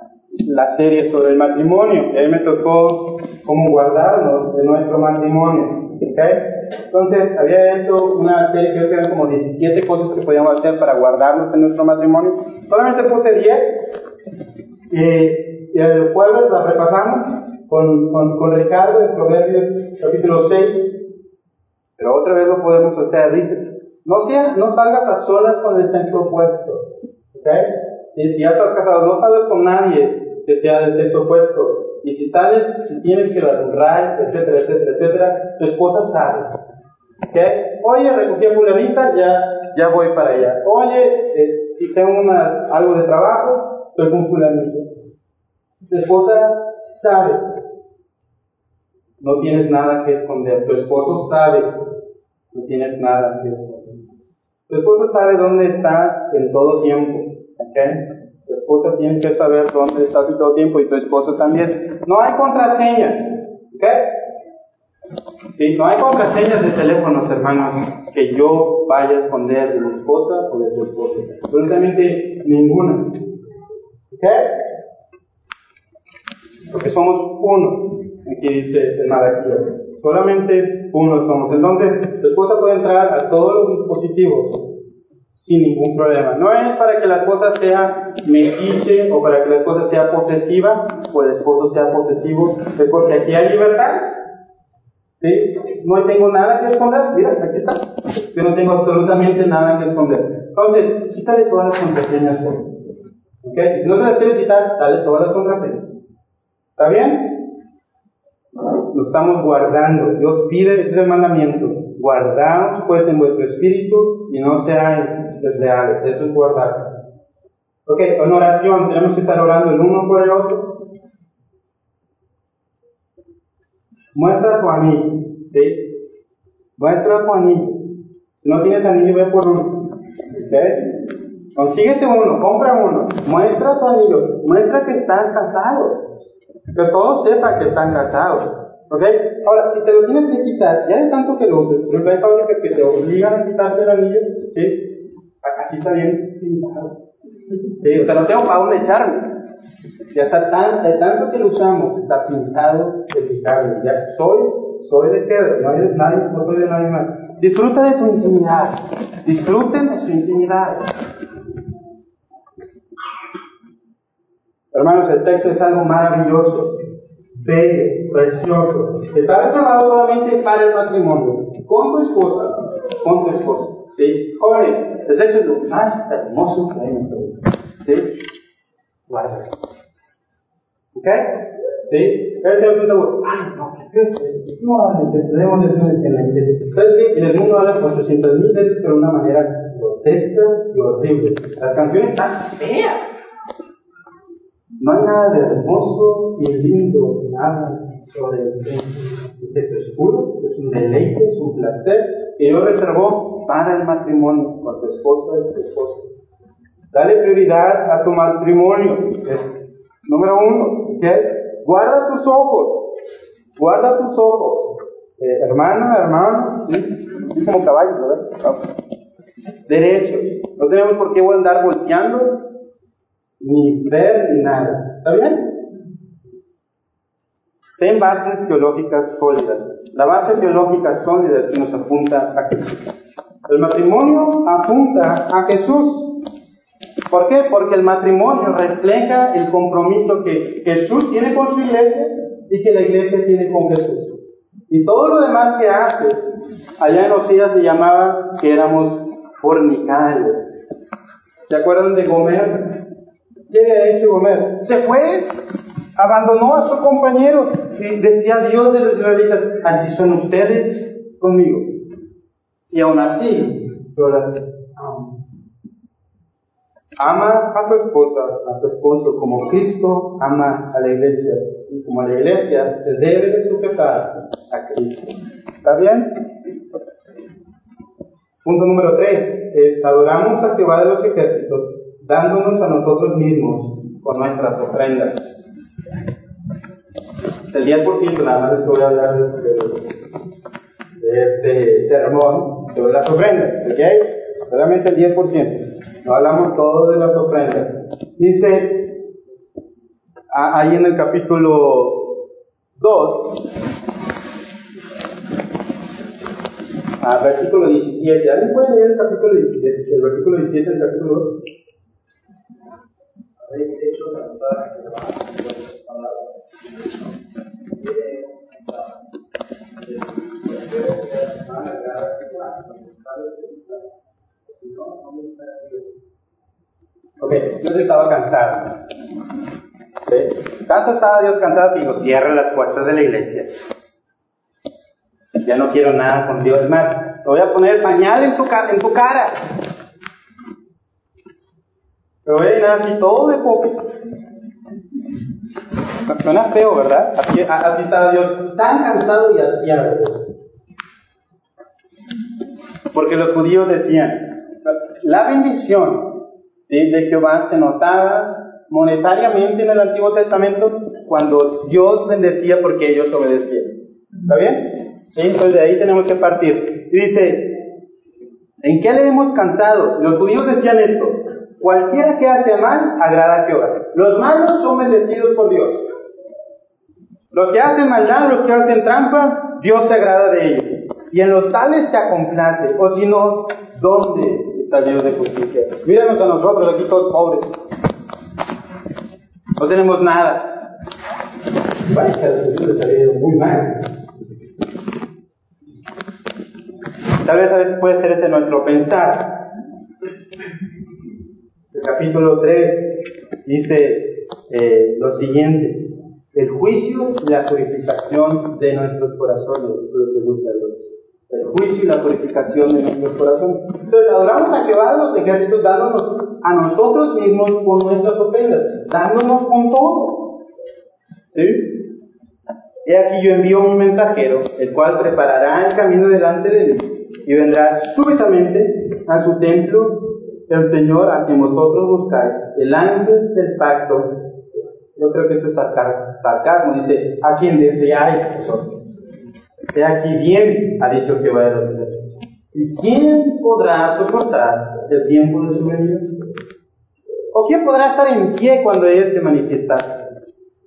la serie sobre el matrimonio, y ahí me tocó cómo guardarnos de nuestro matrimonio. ¿Okay? Entonces, había hecho una serie, creo que eran como 17 cosas que podíamos hacer para guardarnos en nuestro matrimonio. Solamente puse 10. Y y el jueves la repasamos con, con, con Ricardo en Proverbios capítulo 6. Pero otra vez lo podemos hacer. Dice, no, seas, no salgas a solas con el sexo opuesto. ¿okay? Si ya estás casado, no salgas con nadie que sea del sexo opuesto. Y si sales, si tienes que dar un ray, etcétera, etcétera, etcétera, tu esposa sabe. ¿Okay? Oye, recogí a fulanita, ya, ya voy para allá. Oye, si tengo una, algo de trabajo, estoy con fulanito. Tu esposa sabe. No tienes nada que esconder. Tu esposo sabe. No tienes nada. Tu esposa sabe dónde estás en todo tiempo. ¿okay? Tu esposa tiene que saber dónde estás en todo tiempo y tu esposo también. No hay contraseñas. ¿Ok? Sí, no hay contraseñas de teléfonos, hermanos, que yo vaya a esconder de mi esposa o de tu esposo. Absolutamente ninguna. ¿Ok? porque somos uno. Aquí dice el Malaquías. Solamente uno somos. Entonces, tu esposa puede entrar a todos los dispositivos sin ningún problema. No es para que la esposa sea metiche o para que la esposa sea posesiva o el esposo sea posesivo, es porque aquí hay libertad. ¿Sí? No tengo nada que esconder, mira, aquí está. Yo no tengo absolutamente nada que esconder. Entonces, quítale todas las contraseñas. ¿Ok? Si no se las quieres quitar, dale todas las contraseñas. ¿Está bien? Lo estamos guardando. Dios pide, ese es el mandamiento. Guardaos pues en vuestro espíritu y no seáis desleales. Eso es guardarse. Ok, en oración tenemos que estar orando el uno por el otro. Muestra tu anillo, ¿sí? Muestra tu anillo. Si no tienes anillo, ve por uno. ¿Ok? Consíguete uno, compra uno. Muestra tu anillo. Muestra que estás casado. Que todos sepan que están casados. ¿Ok? Ahora, si te lo tienes que quitar, ya de tanto que lo uses, por ejemplo, hay fábricas que te obligan a quitarte el anillo, ¿sí? Aquí está bien pintado. ¿Sí? O sea, no tengo para dónde echarme. Ya está tan, de tanto que lo usamos, está pintado de quitarme. Ya soy, soy de Pedro, no, hay, nadie, no soy de nadie más. Disfruta de tu intimidad. Disfruten de su intimidad. Hermanos, el sexo es algo maravilloso bello, precioso. Está reservado solamente para el matrimonio, con tu esposa, con tu esposo. ¿Sí? Joven, el sexo es lo más hermoso que hay en nuestra vida. ¿Sí? Guarda. ¿Ok? ¿Sí? Él te pregunta, ay, no, ¿qué es No, tenemos en la iglesia. ¿Sabes qué? En el mundo habla 400 mil veces, pero de una manera grotesca y horrible. Las canciones están feas. No hay nada de hermoso ni lindo, nada sobre el sexo. El sexo es puro, es un deleite, es un placer que Dios reservó para el matrimonio, con tu esposa y tu esposo. Dale prioridad a tu matrimonio. Número uno. ¿okay? Guarda tus ojos. Guarda tus ojos. Eh, hermana, hermano, ¿sí? como caballos, ¿verdad? Derechos. No tenemos por qué andar volteando ni ver ni nada. ¿Está bien? Ten bases teológicas sólidas. La base teológica sólida es que nos apunta a Jesús. El matrimonio apunta a Jesús. ¿Por qué? Porque el matrimonio refleja el compromiso que Jesús tiene con su iglesia y que la iglesia tiene con Jesús. Y todo lo demás que hace, allá en Osías se llamaba que éramos fornicarios. ¿Se acuerdan de Gomer? ¿Qué había hecho Gomer? Se fue, abandonó a su compañero y decía Dios de los israelitas, así son ustedes conmigo. Y aún así, yo las. Ama a tu esposa, a tu esposo, como Cristo ama a la iglesia. Y como la iglesia se debe de sujetar a Cristo. ¿Está bien? Punto número tres es adoramos a Jehová de los ejércitos dándonos a nosotros mismos con nuestras ofrendas. El 10% nada más les voy a hablar de, este sermón sobre las ofrendas, ¿ok? Solamente el 10%. No hablamos todo de las ofrendas. Dice ahí en el capítulo 2, a versículo 17. ¿Alguien puede leer el capítulo 17? El versículo 17 del capítulo 2 habéis hecho a por vuestras palabras. Ok, Dios estaba cansado. Tanto estaba Dios cansado que dijo, cierra las puertas de la iglesia. Ya no quiero nada con Dios más. Te voy a poner pañal en tu, en tu cara. Pero ven así todo de. Suena feo, ¿verdad? Así, así estaba Dios, tan cansado y hastiado. Porque los judíos decían, la bendición de Jehová se notaba monetariamente en el Antiguo Testamento cuando Dios bendecía porque ellos obedecían. ¿Está bien? Entonces de ahí tenemos que partir. Y dice, ¿en qué le hemos cansado? Los judíos decían esto, Cualquiera que hace mal, agrada a Jehová. Los malos son bendecidos por Dios. Los que hacen maldad, los que hacen trampa, Dios se agrada de ellos. Y en los tales se complace. O si no, ¿dónde está Dios de justicia. Míranos a nosotros aquí todos pobres. No tenemos nada. Vaya, les muy mal. Tal vez a veces puede ser ese nuestro pensar. Capítulo 3 dice eh, lo siguiente. El juicio y la purificación de nuestros corazones. Eso es lo que gusta a Dios. El juicio y la purificación de nuestros corazones. Entonces adoramos a Jehová de los ejércitos dándonos a nosotros mismos con nuestras ofrendas, dándonos con todo. ¿Sí? He aquí yo envío un mensajero, el cual preparará el camino delante de mí, y vendrá súbitamente a su templo el Señor a quien vosotros buscáis, el ángel del pacto yo creo que esto es sarcasmo. Dice, a quien deseáis vosotros. He aquí bien, ha dicho Jehová de los ejércitos. ¿Y quién podrá soportar el tiempo de su venida? ¿O quién podrá estar en pie cuando Él se manifiestase?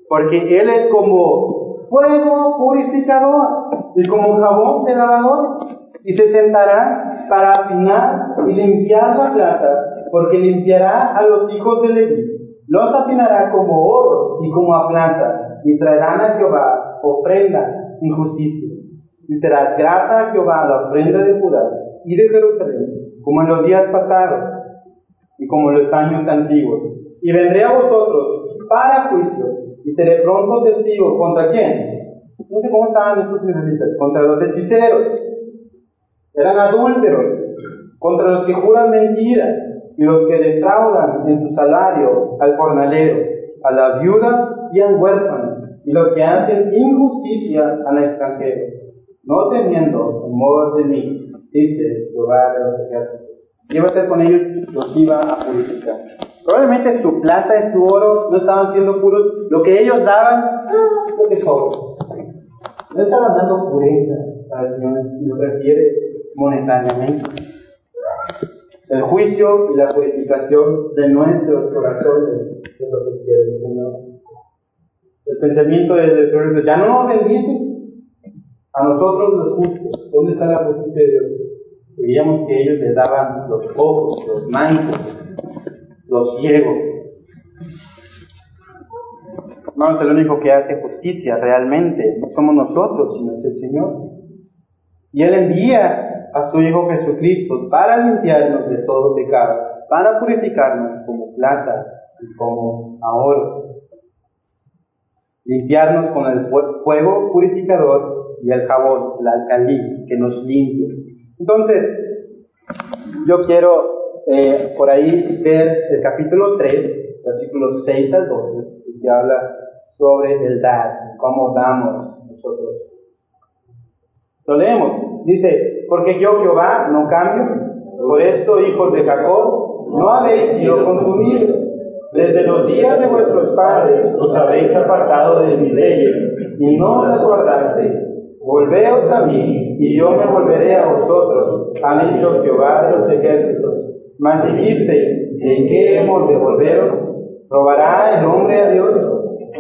Porque Él es como fuego purificador y como jabón de lavadores. Y se sentará para afinar y limpiar la plata, porque limpiará a los hijos de Leví los afinará como oro y como a plata, y traerán a Jehová ofrenda y justicia. Y será grata a Jehová la ofrenda de Judá y de Jerusalén, como en los días pasados y como en los años antiguos. Y vendré a vosotros para juicio, y seré pronto testigo contra quién. No sé cómo estaban estos israelitas, contra los hechiceros. Eran adúlteros, contra los que juran mentiras y los que defraudan en su salario al jornalero, a la viuda y al huérfano, y los que hacen injusticia al extranjero, no teniendo temor de mí, dice Jehová de los ejércitos. Hacer con ellos, los iba a purificar. Probablemente su plata y su oro no estaban siendo puros, lo que ellos daban, lo que sobra. No estaban dando pureza al Señor, lo refiere monetariamente el juicio y la purificación de nuestros corazones, es lo que quiere el Señor. El pensamiento de Señor ya no nos bendices a nosotros los justos. ¿Dónde está la justicia de Dios? Veíamos que ellos les daban los ojos, los mancos, los ciegos. es el único que hace justicia realmente no somos nosotros, sino es el Señor. Y Él envía a su Hijo Jesucristo para limpiarnos de todo pecado, para purificarnos como plata y como oro. Limpiarnos con el fuego purificador y el jabón, la alcalí, que nos limpia. Entonces, yo quiero eh, por ahí ver el capítulo 3, versículos 6 al 12, que habla sobre el dar, cómo damos nosotros. Lo leemos. Dice, porque yo Jehová no cambio. Por esto, hijos de Jacob, no habéis sido consumidos. Desde los días de vuestros padres os habéis apartado de mis leyes y no las guardasteis. Volveos a mí y yo me volveré a vosotros, ha dicho Jehová de los ejércitos. Mas dijisteis, ¿en qué hemos de volveros? ¿Robará el hombre a Dios?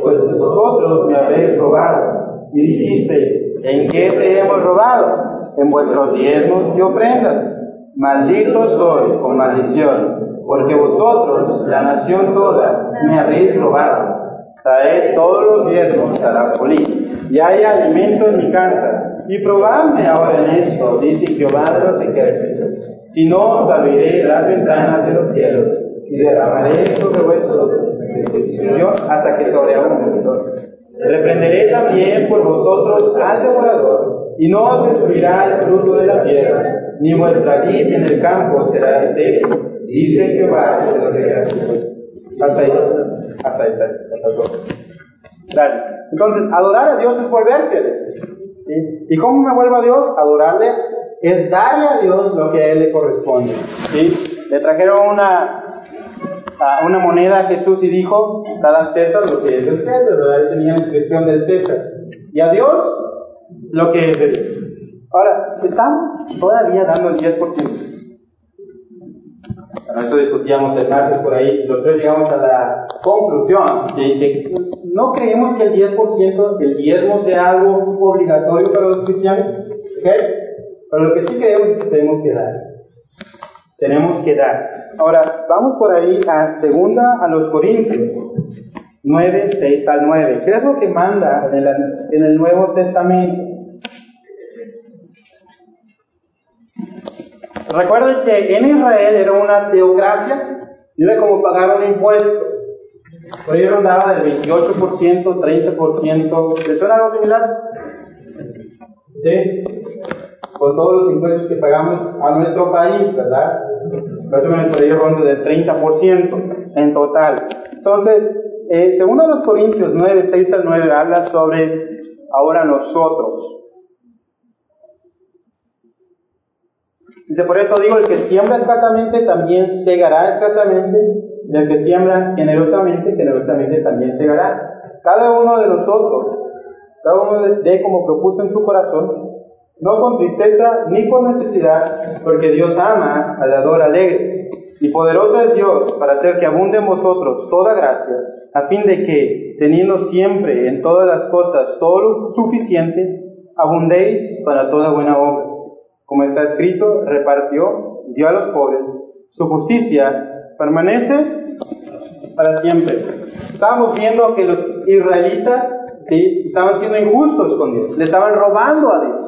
Pues vosotros me habéis robado. Y dijisteis, ¿en qué te hemos robado? en vuestros diezmos y ofrendas. Malditos sois con maldición, porque vosotros, la nación toda, me habéis robado. Traed todos los diezmos a la colina, y hay alimento en mi casa. Y probadme ahora en esto, dice Jehová de los ejércitos. Si no, os abriré las ventanas de los cielos, y derramaré sobre vuestros hasta que sobreabunde. Reprenderé también por vosotros al devorador y no os destruirá el fruto de la tierra, ni vuestra vid en el campo será estéril, dice Jehová de los ejércitos. Hasta ahí, hasta ahí, hasta ahí. Entonces, adorar a Dios es volverse. ¿sí? ¿Y cómo me vuelvo a Dios? Adorarle es darle a Dios lo que a Él le corresponde. ¿sí? Le trajeron una, una moneda a Jesús y dijo, cada César lo que es del César, ¿verdad? Tenía la inscripción del César. Y a Dios lo que es Ahora, estamos todavía dando el 10%. Bueno, eso discutíamos el martes por ahí, nosotros llegamos a la conclusión de que no creemos que el 10%, el diezmo sea algo obligatorio para los cristianos, ¿ok? Pero lo que sí creemos es que tenemos que dar. tenemos que dar. Ahora, vamos por ahí a segunda a los Corintios, 9, 6 al 9. ¿Qué es lo que manda en, el Nuevo Testamento? Recuerden que en Israel era una teocracia, era como pagar un impuesto. Por ahí rondaba del 28%, 30%. ¿Le suena algo similar? ¿Sí? Con todos los impuestos que pagamos a nuestro país, ¿verdad? Más o menos por del 30% en total. Entonces, eh, segundo los Corintios 9, 6 al 9, habla sobre ahora nosotros. Dice, por esto digo, el que siembra escasamente también segará escasamente, y el que siembra generosamente, generosamente también segará. Cada uno de nosotros, cada uno de como propuso en su corazón, no con tristeza ni con necesidad, porque Dios ama al dador alegre. Y poderoso es Dios para hacer que abunde en vosotros toda gracia, a fin de que, teniendo siempre en todas las cosas todo lo suficiente, abundéis para toda buena obra como está escrito, repartió, dio a los pobres. Su justicia permanece para siempre. Estábamos viendo que los israelitas ¿sí? estaban siendo injustos con Dios, le estaban robando a Dios.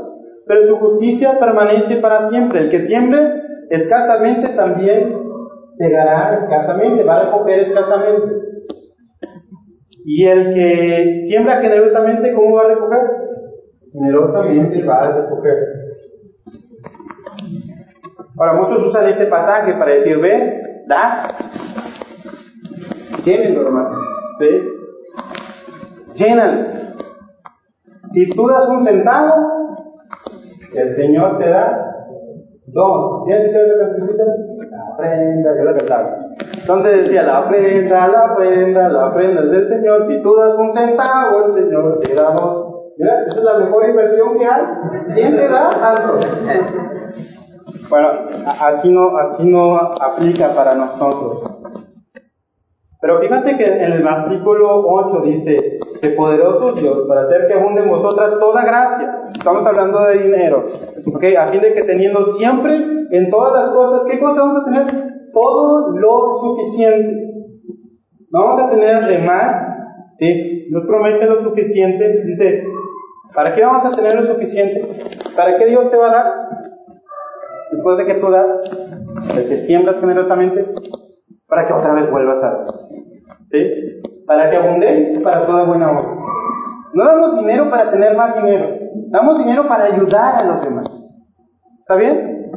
Pero su justicia permanece para siempre. El que siembre escasamente también segará escasamente, va a recoger escasamente. Y el que siembra generosamente, ¿cómo va a recoger? Generosamente va a recoger. Ahora, muchos usan este pasaje para decir, ve, da, llénenlo, hermano, ve, llénalo. Si tú das un centavo, el Señor te da dos. ¿Ya escuchado la cancioncita? La prenda, yo la cantaba. Entonces decía, la prenda, la prenda, la prenda es del Señor. Si tú das un centavo, el Señor te da dos. Mira, esa es la mejor inversión que hay. ¿Quién te da algo? Bueno, así no, así no aplica para nosotros. Pero fíjate que en el versículo 8 dice, que poderoso Dios para hacer que abunde en vosotras toda gracia. Estamos hablando de dinero. ¿Ok? A fin de que teniendo siempre en todas las cosas, ¿qué cosas vamos a tener? Todo lo suficiente. Vamos a tener de más. ¿sí? Nos promete lo suficiente. Dice, ¿para qué vamos a tener lo suficiente? ¿Para qué Dios te va a dar? después de que tú das, de que siembras generosamente, para que otra vez vuelvas a dar. ¿Sí? Para que abundéis para toda buena obra. No damos dinero para tener más dinero, damos dinero para ayudar a los demás. ¿Está bien?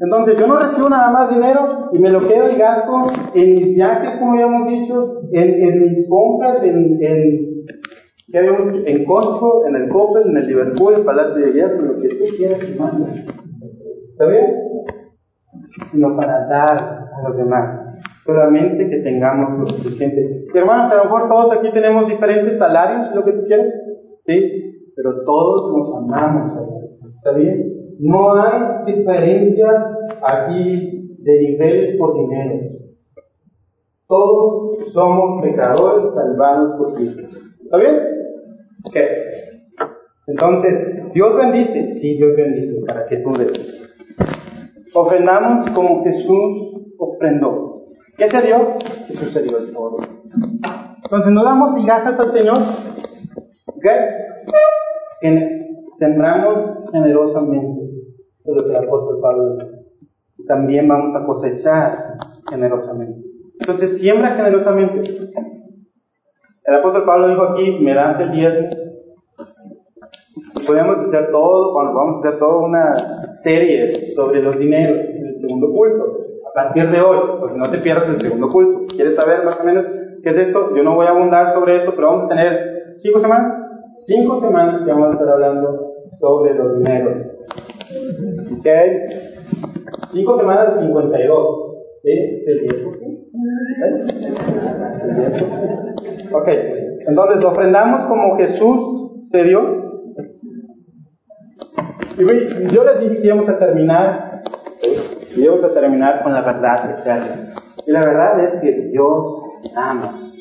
Entonces yo no recibo nada más dinero y me lo quedo y gasto en mis viajes, como habíamos dicho, en, mis compras, en, en, en Costco, en el Coppel, en el Liverpool, el Palacio de Hierro, lo que tú quieras y ¿Está bien? Sino para dar a los demás. Solamente que tengamos lo suficiente. Hermanos, a lo mejor todos aquí tenemos diferentes salarios, lo que tú quieres. ¿Sí? Pero todos nos amamos. ¿Está bien? No hay diferencia aquí de niveles por niveles. Todos somos pecadores salvados por Cristo. ¿Está bien? ¿Qué? Entonces, Dios bendice. Sí, Dios bendice para que tú des. Ofrendamos como Jesús ofrendó. ¿Qué se dio? Se dio el todo. Entonces no damos migajas al Señor. ¿Ok? Sembramos generosamente. Es lo que el apóstol Pablo También vamos a cosechar generosamente. Entonces siembra generosamente. El apóstol Pablo dijo aquí, me das el diezmo podemos hacer todo, bueno, vamos a hacer toda una serie sobre los dineros en el segundo culto, partir de hoy, porque no te pierdas el segundo culto. ¿Quieres saber más o menos qué es esto? Yo no voy a abundar sobre esto, pero vamos a tener cinco semanas, cinco semanas que vamos a estar hablando sobre los dineros. ¿Ok? Cinco semanas de 52. ¿Sí? ¿El 10%? ¿El 10%? Ok, entonces ofrendamos como Jesús se dio y yo les dije que íbamos a terminar, y íbamos a terminar con la verdad eterna. Y la verdad es que Dios te ama.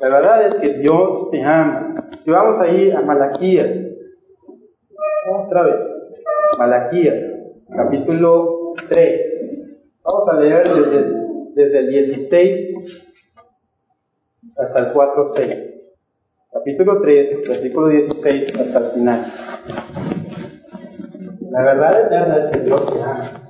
La verdad es que Dios te ama. Si vamos ahí a Malaquías, otra vez, Malaquías, capítulo 3. Vamos a leer desde el 16 hasta el 4.6. Capítulo 3, versículo 16 hasta el final. La verdad eterna es que Dios te ama.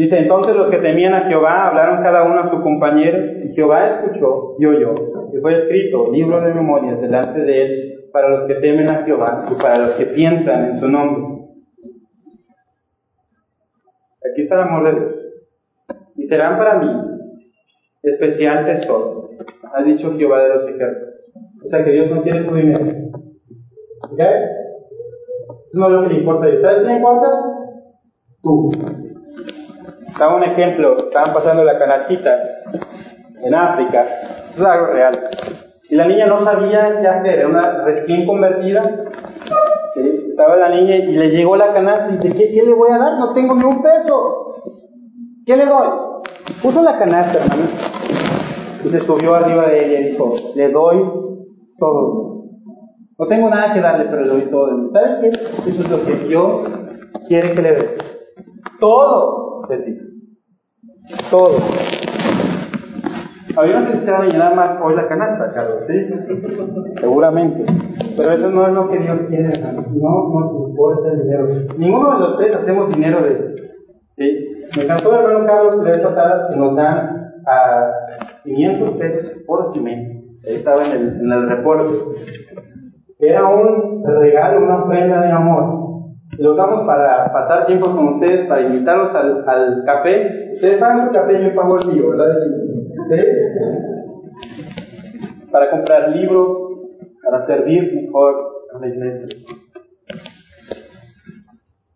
Dice, entonces los que temían a Jehová hablaron cada uno a su compañero, y Jehová escuchó y oyó, y fue escrito libro de memorias delante de él para los que temen a Jehová y para los que piensan en su nombre. Aquí está el amor de Dios. Y serán para mí especial tesoro, ha dicho Jehová de los ejércitos. O sea que Dios no quiere tu dinero. ¿Ok? Eso no es lo que le importa a Dios. ¿Sabes qué le importa? Tú. Estaba un ejemplo, estaban pasando la canastita en África, eso es algo real. Y la niña no sabía qué hacer, era una recién convertida. Estaba la niña y le llegó la canasta y dice, ¿qué, ¿qué, le voy a dar? No tengo ni un peso. ¿Qué le doy? Puso la canasta, hermano, y se subió arriba de ella y dijo, le doy todo. No tengo nada que darle, pero le doy todo. ¿Sabes qué? Eso es lo que Dios quiere que le dé. Todo de ti. Todo. Ahora no sé si se va a llenar más hoy la canasta, Carlos, ¿sí? Seguramente. Pero eso no es lo que Dios quiere, hermano. No nos importa el dinero. Ninguno de los tres hacemos dinero de eso. ¿sí? Me encantó hermano Carlos que le pasada que nos dan a 500 pesos por mes. Estaba en el, en el reporte. Era un regalo, una ofrenda de amor. Lo usamos para pasar tiempo con ustedes, para invitarlos al, café. Ustedes pagan su café y yo pago el mío, ¿verdad? Para comprar libros, para servir mejor a la iglesia.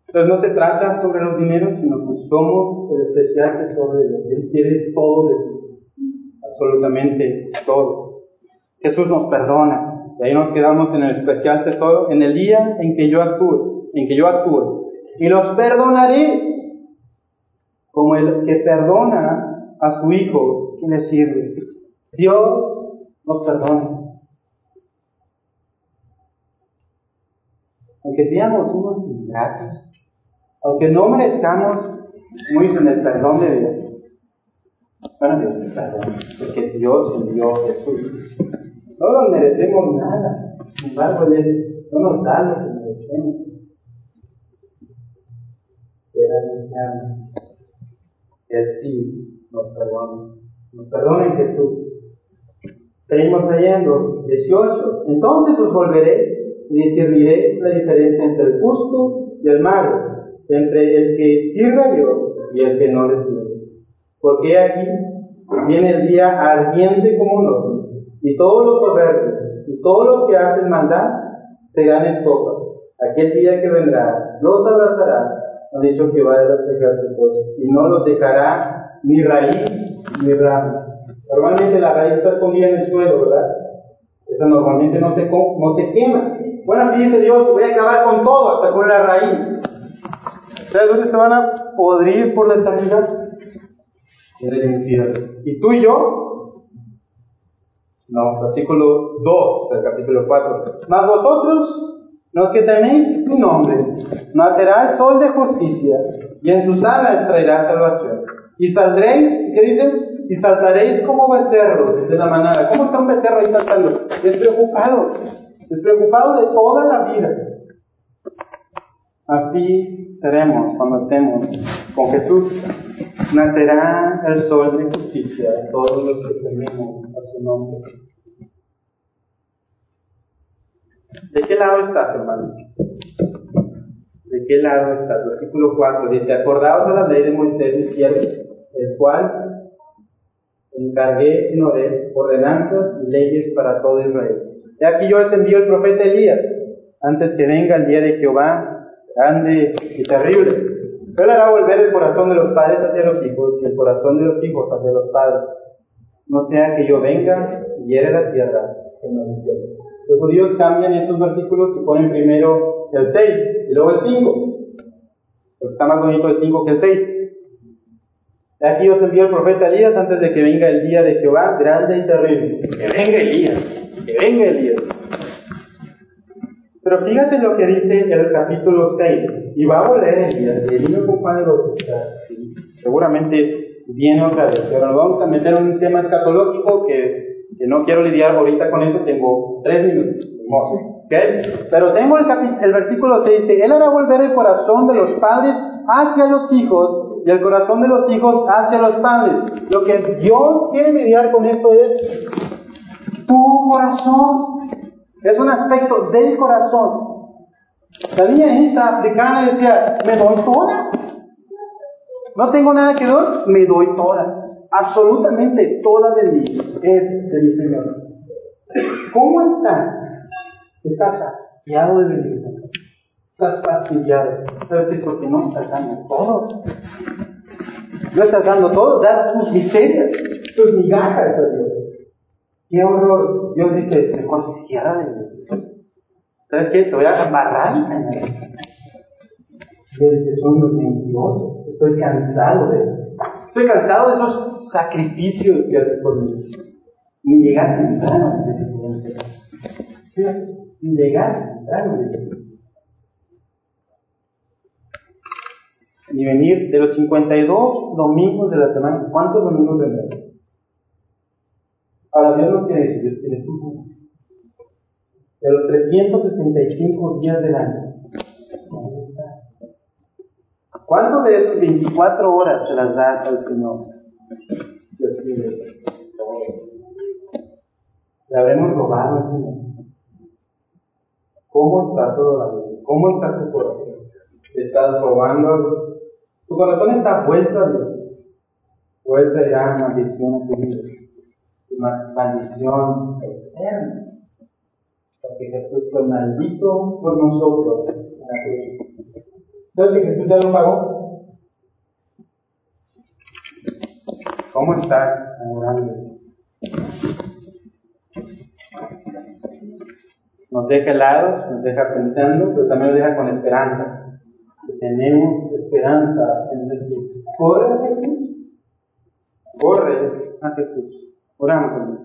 Entonces no se trata sobre los dineros, sino que somos el especial tesoro de Dios. Él quiere todo de ti, absolutamente todo. Jesús nos perdona. Y ahí nos quedamos en el especial tesoro, en el día en que yo actúe, en que yo actúe. Y los perdonaré, como el que perdona a su hijo que le sirve. Dios nos perdona. Aunque seamos unos ingratos, aunque no merezcamos, como dicen, el perdón de Dios. Bueno, Dios te perdona, porque Dios envió a Jesús. No nos merecemos nada, sin embargo, no nos da lo que merecemos. Pero Él sí nos perdona. Nos perdona en Jesús. Seguimos leyendo, 18. Entonces os volveré y discerniréis la diferencia entre el justo y el malo, entre el que sirve a Dios y el que no le sirve. Porque aquí viene el día ardiente como un horno, y todos los soberbios y todos los que hacen maldad serán estopa. Aquel día que vendrá los abrazará, ha dicho Jehová de los ejércitos, y no los dejará ni raíz ni rama. Normalmente la raíz está escondida en el suelo, ¿verdad? Esa normalmente no se, no se quema. Bueno, aquí dice Dios, voy a acabar con todo, hasta con la raíz. ¿Sabes dónde se van a podrir por la eternidad? En el infierno. ¿Y tú y yo? No, versículo 2 del capítulo 4. Mas vosotros, los que teméis mi nombre, nacerá el sol de justicia, y en sus alas traerá salvación. Y saldréis, ¿qué dicen? Y saltaréis como becerros de la manada. ¿Cómo está un becerro ahí saltando? Despreocupado, despreocupado de toda la vida. Así seremos cuando estemos con Jesús. Nacerá el sol de justicia todos los que tememos a su nombre. ¿De qué lado estás, hermano? ¿De qué lado estás? Versículo 4 dice, acordaos de la ley de Moisés, siervo, el cual encargué en Oré ordenanzas y leyes para todo Israel. Y aquí yo os envío el profeta Elías, antes que venga el día de Jehová, grande y terrible. Él hará volver el corazón de los padres hacia los hijos y el corazón de los hijos hacia los padres. No sea que yo venga y hiere la tierra con maldición. Los judíos cambian estos versículos y ponen primero el 6 y luego el 5. Porque está más bonito el 5 que el 6. Aquí os envió el profeta Elías antes de que venga el día de Jehová, grande y terrible. Que venga Elías, que venga Elías. Pero fíjate lo que dice el capítulo 6. Y va a leer el, el libro compadre, seguramente viene otra vez. Pero nos vamos a meter en un tema escatológico que, que no quiero lidiar ahorita con eso. Tengo tres minutos. ¿Okay? Pero tengo el, el versículo 6. Dice, Él hará volver el corazón de los padres hacia los hijos y el corazón de los hijos hacia los padres. Lo que Dios quiere mediar con esto es tu corazón. Es un aspecto del corazón. La niña esta africana decía, me doy toda. No tengo nada que dar, me doy toda. Absolutamente toda de mí es de mi Señor. ¿Cómo estás? Estás hastiado de venir. Estás fastidiado. ¿Sabes qué? Porque no estás dando todo. No estás dando todo, das tus miserias, tus migajas a Dios. ¡Qué horror! Dios dice, mejor cierra de Dios. ¿Sabes qué? Te voy a amarrar cañar. Dios son los mentirosos. Estoy cansado de eso. Estoy cansado de esos sacrificios que haces por mí. Ni llegar temprano, Ni llegar Ni venir de los 52 domingos de la semana. ¿Cuántos domingos vendrán? Ahora Dios no quiere eso, Dios quiere tu De los 365 días del año, ¿cuánto de esas 24 horas se las das al Señor? Dios quiere Le habremos robado Señor. ¿Cómo estás vida? ¿Cómo está tu corazón? ¿Estás robando? Tu corazón está vuelto a Dios. Vuelta ya maldición a tu vida más maldición eterna. Porque Jesús fue maldito por nosotros Entonces, Jesús ya lo pagó. ¿Cómo estás adorando? Nos deja helados, nos deja pensando, pero también nos deja con esperanza. tenemos esperanza en Jesús. Corre a Jesús. Corre a Jesús. Oramos,